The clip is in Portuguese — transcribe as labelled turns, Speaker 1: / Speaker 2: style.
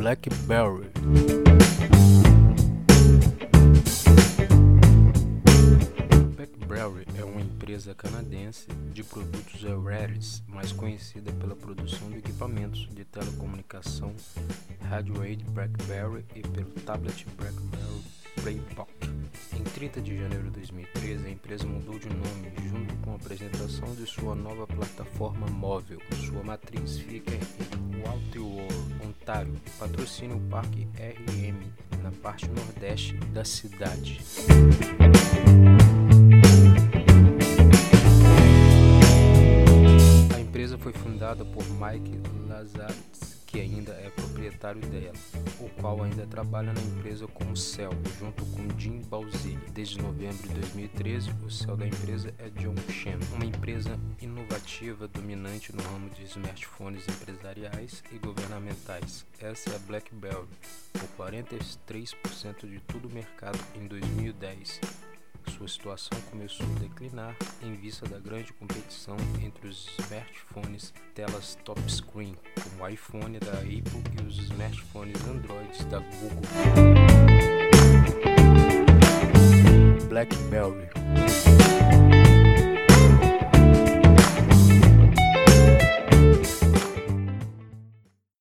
Speaker 1: BlackBerry. BlackBerry é uma empresa canadense de produtos wearables, mais conhecida pela produção de equipamentos de telecomunicação Radioade BlackBerry e pelo tablet BlackBerry Playbook. Em 30 de janeiro de 2013, a empresa mudou de nome junto com a apresentação de sua nova plataforma móvel. Sua matriz fica em Waterworld, Ontário, e patrocina o Parque RM na parte nordeste da cidade. A empresa foi fundada por Mike Lazarus ainda é proprietário dela, o qual ainda trabalha na empresa como CEO, junto com Jim Balzilli. Desde novembro de 2013, o CEO da empresa é John Chen, uma empresa inovativa dominante no ramo de smartphones empresariais e governamentais. Essa é a BlackBerry, com 43% de todo o mercado em 2010 sua situação começou a declinar em vista da grande competição entre os smartphones telas touchscreen, como o iPhone da Apple e os smartphones Android da Google. BlackBerry